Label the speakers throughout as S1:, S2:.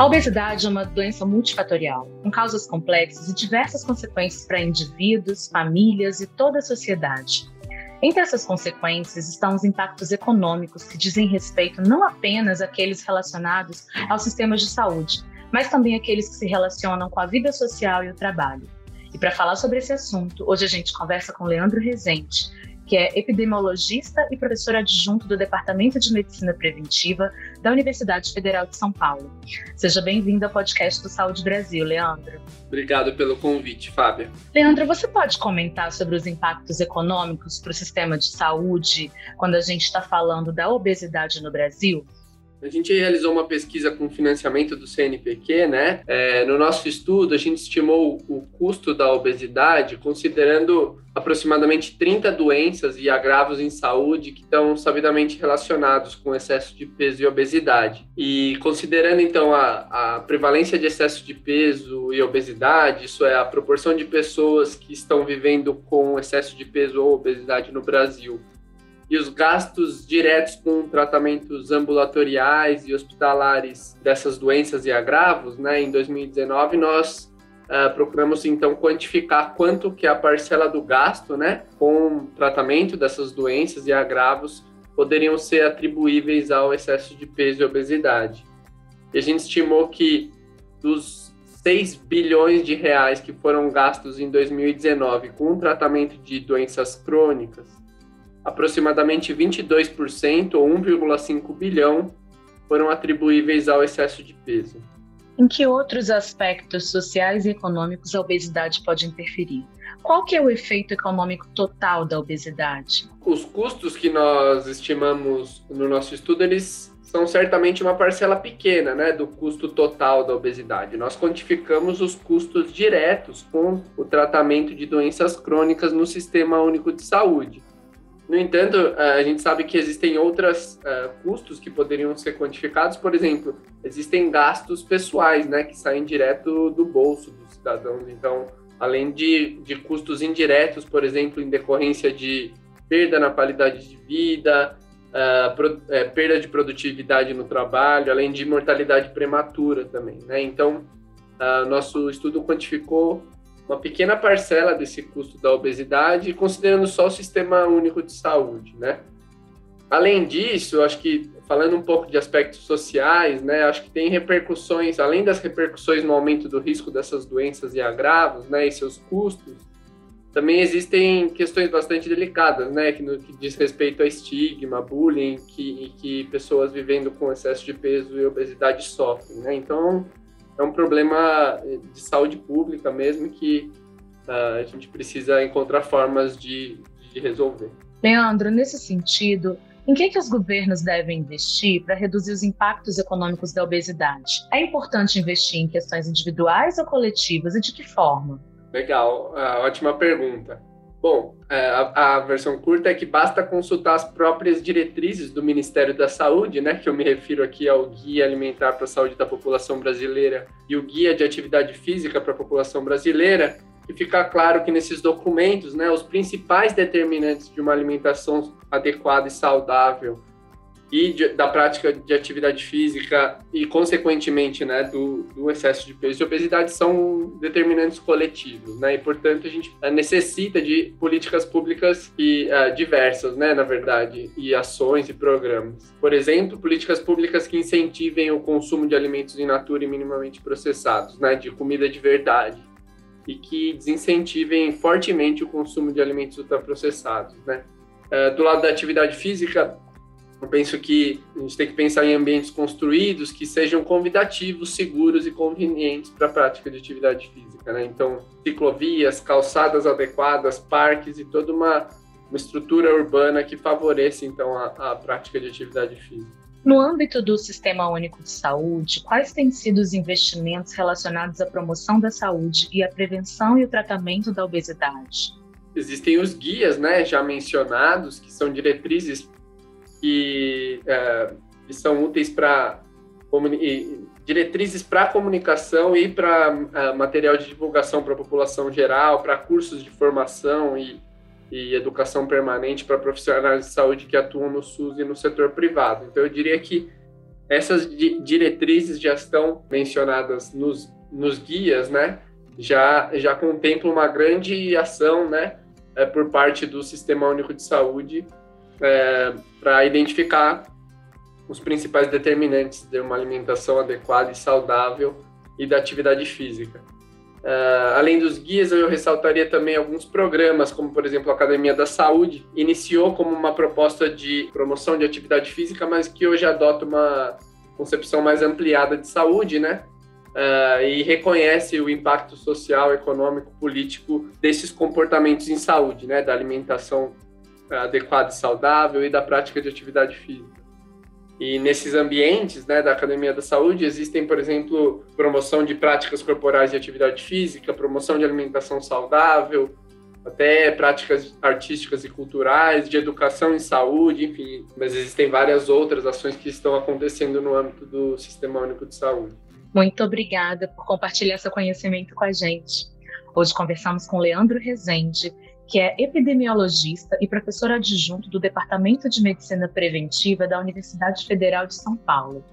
S1: A obesidade é uma doença multifatorial, com causas complexas e diversas consequências para indivíduos, famílias e toda a sociedade. Entre essas consequências estão os impactos econômicos que dizem respeito não apenas àqueles relacionados aos sistemas de saúde, mas também aqueles que se relacionam com a vida social e o trabalho. E para falar sobre esse assunto, hoje a gente conversa com Leandro Rezende, que é epidemiologista e professor adjunto do Departamento de Medicina Preventiva da Universidade Federal de São Paulo. Seja bem-vindo ao podcast do Saúde Brasil, Leandro.
S2: Obrigado pelo convite, Fábia.
S1: Leandro, você pode comentar sobre os impactos econômicos para o sistema de saúde quando a gente está falando da obesidade no Brasil?
S2: A gente realizou uma pesquisa com financiamento do CNPq, né? É, no nosso estudo, a gente estimou o custo da obesidade considerando aproximadamente 30 doenças e agravos em saúde que estão sabidamente relacionados com excesso de peso e obesidade. E considerando então a, a prevalência de excesso de peso e obesidade, isso é a proporção de pessoas que estão vivendo com excesso de peso ou obesidade no Brasil, e os gastos diretos com tratamentos ambulatoriais e hospitalares dessas doenças e agravos, né? Em 2019 nós uh, procuramos então quantificar quanto que a parcela do gasto, né, com tratamento dessas doenças e agravos poderiam ser atribuíveis ao excesso de peso e obesidade. E a gente estimou que dos 6 bilhões de reais que foram gastos em 2019 com o tratamento de doenças crônicas, aproximadamente 22%, ou 1,5 bilhão, foram atribuíveis ao excesso de peso.
S1: Em que outros aspectos sociais e econômicos a obesidade pode interferir? Qual que é o efeito econômico total da obesidade?
S2: Os custos que nós estimamos no nosso estudo, eles são certamente uma parcela pequena né, do custo total da obesidade. Nós quantificamos os custos diretos com o tratamento de doenças crônicas no Sistema Único de Saúde. No entanto, eh, a gente sabe que existem outros uh, eh, custos que poderiam ser quantificados. Por exemplo, existem gastos pessoais, né, que saem direto do bolso dos cidadãos. Então, além de, de custos indiretos, por exemplo, em decorrência de perda na qualidade de vida, uh, pro, perda de produtividade no trabalho, além de mortalidade prematura também. Né? Então, uh, nosso estudo quantificou uma pequena parcela desse custo da obesidade, considerando só o sistema único de saúde, né? Além disso, acho que falando um pouco de aspectos sociais, né, acho que tem repercussões, além das repercussões no aumento do risco dessas doenças e agravos, né, e seus custos, também existem questões bastante delicadas, né, que, no, que diz respeito a estigma, bullying, que, que pessoas vivendo com excesso de peso e obesidade sofrem, né. Então, é um problema de saúde pública mesmo que uh, a gente precisa encontrar formas de, de resolver.
S1: Leandro, nesse sentido, em que, que os governos devem investir para reduzir os impactos econômicos da obesidade? É importante investir em questões individuais ou coletivas e de que forma?
S2: Legal, uh, ótima pergunta. Bom, é, a, a, versão curta é que basta consultar as próprias diretrizes do Ministério da Saúde, né, que eu me refiro aqui ao Guia Alimentar para a Saúde da População Brasileira e o Guia de Atividade Física para a População Brasileira, e fica claro que nesses documentos, né, os principais determinantes de uma alimentação adequada e saudável e de, da prática de atividade física e, consequentemente, né, do, do, excesso de peso e obesidade são determinantes coletivos, né, e, portanto, a gente eh, necessita de políticas públicas e, uh, diversas, né, na verdade, e ações e programas. Por exemplo, políticas públicas que incentivem o consumo de alimentos in natura e minimamente processados, né, de comida de verdade, e que desincentivem fortemente o consumo de alimentos ultraprocessados, né. Uh, do lado da atividade física, eu penso que a gente tem que pensar em ambientes construídos que sejam convidativos, seguros e convenientes para a prática de atividade física. Né? Então, ciclovias, calçadas adequadas, parques e toda uma, uma estrutura urbana que favoreça então a, a prática de atividade física.
S1: No âmbito do Sistema Único de Saúde, quais têm sido os investimentos relacionados à promoção da saúde e à prevenção e o tratamento da obesidade?
S2: Existem os guias, né, já mencionados, que são diretrizes que, é, são úteis para diretrizes para comunicação e para uh, material de divulgação para a população geral, para cursos de formação e, e educação permanente para profissionais de saúde que atuam no SUS e no setor privado. Então, eu diria que essas di diretrizes já estão mencionadas nos, nos guias, né? Já, já contemplam uma grande ação, né? É, por parte do Sistema Único de Saúde é, para identificar os principais determinantes de uma alimentação adequada e saudável e da atividade física. Uh, além dos guias, eu ressaltaria também alguns programas, como por exemplo a Academia da Saúde, iniciou como uma proposta de promoção de atividade física, mas que hoje adota uma concepção mais ampliada de saúde, né? Uh, e reconhece o impacto social, econômico, político desses comportamentos em saúde, né? Da alimentação adequada e saudável e da prática de atividade física. E nesses ambientes né, da Academia da Saúde existem, por exemplo, promoção de práticas corporais de atividade física, promoção de alimentação saudável, até práticas artísticas e culturais, de educação em saúde, enfim. Mas existem várias outras ações que estão acontecendo no âmbito do Sistema Único de Saúde.
S1: Muito obrigada por compartilhar seu conhecimento com a gente. Hoje conversamos com Leandro Rezende, que é epidemiologista e professor adjunto do Departamento de Medicina Preventiva da Universidade Federal de São Paulo.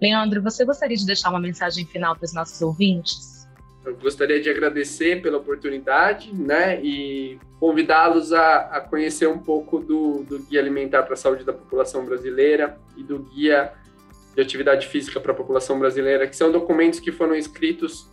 S1: Leandro, você gostaria de deixar uma mensagem final para os nossos ouvintes?
S2: Eu gostaria de agradecer pela oportunidade, né, e convidá-los a, a, conhecer um pouco do, do Guia Alimentar para a Saúde da População Brasileira e do Guia de Atividade Física para a População Brasileira, que são documentos que foram escritos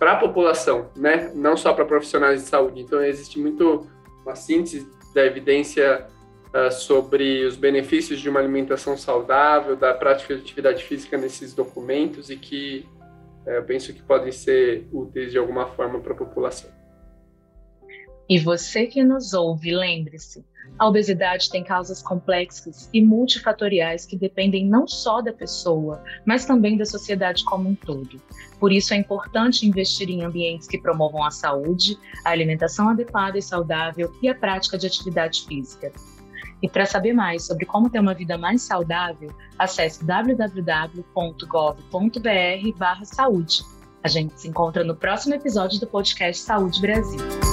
S2: para a população, né? Não só para profissionais de saúde. Então existe muito uma síntese da evidência uh, sobre os benefícios de uma alimentação saudável, da prática de atividade física nesses documentos e que uh, eu penso que podem ser úteis de alguma forma para a população.
S1: E você que nos ouve, lembre-se, a obesidade tem causas complexas e multifatoriais que dependem não só da pessoa, mas também da sociedade como um todo. Por isso é importante investir em ambientes que promovam a saúde, a alimentação adequada e saudável e a prática de atividade física. E para saber mais sobre como ter uma vida mais saudável, acesse www.gov.br/saúde. A gente se encontra no próximo episódio do podcast Saúde Brasil.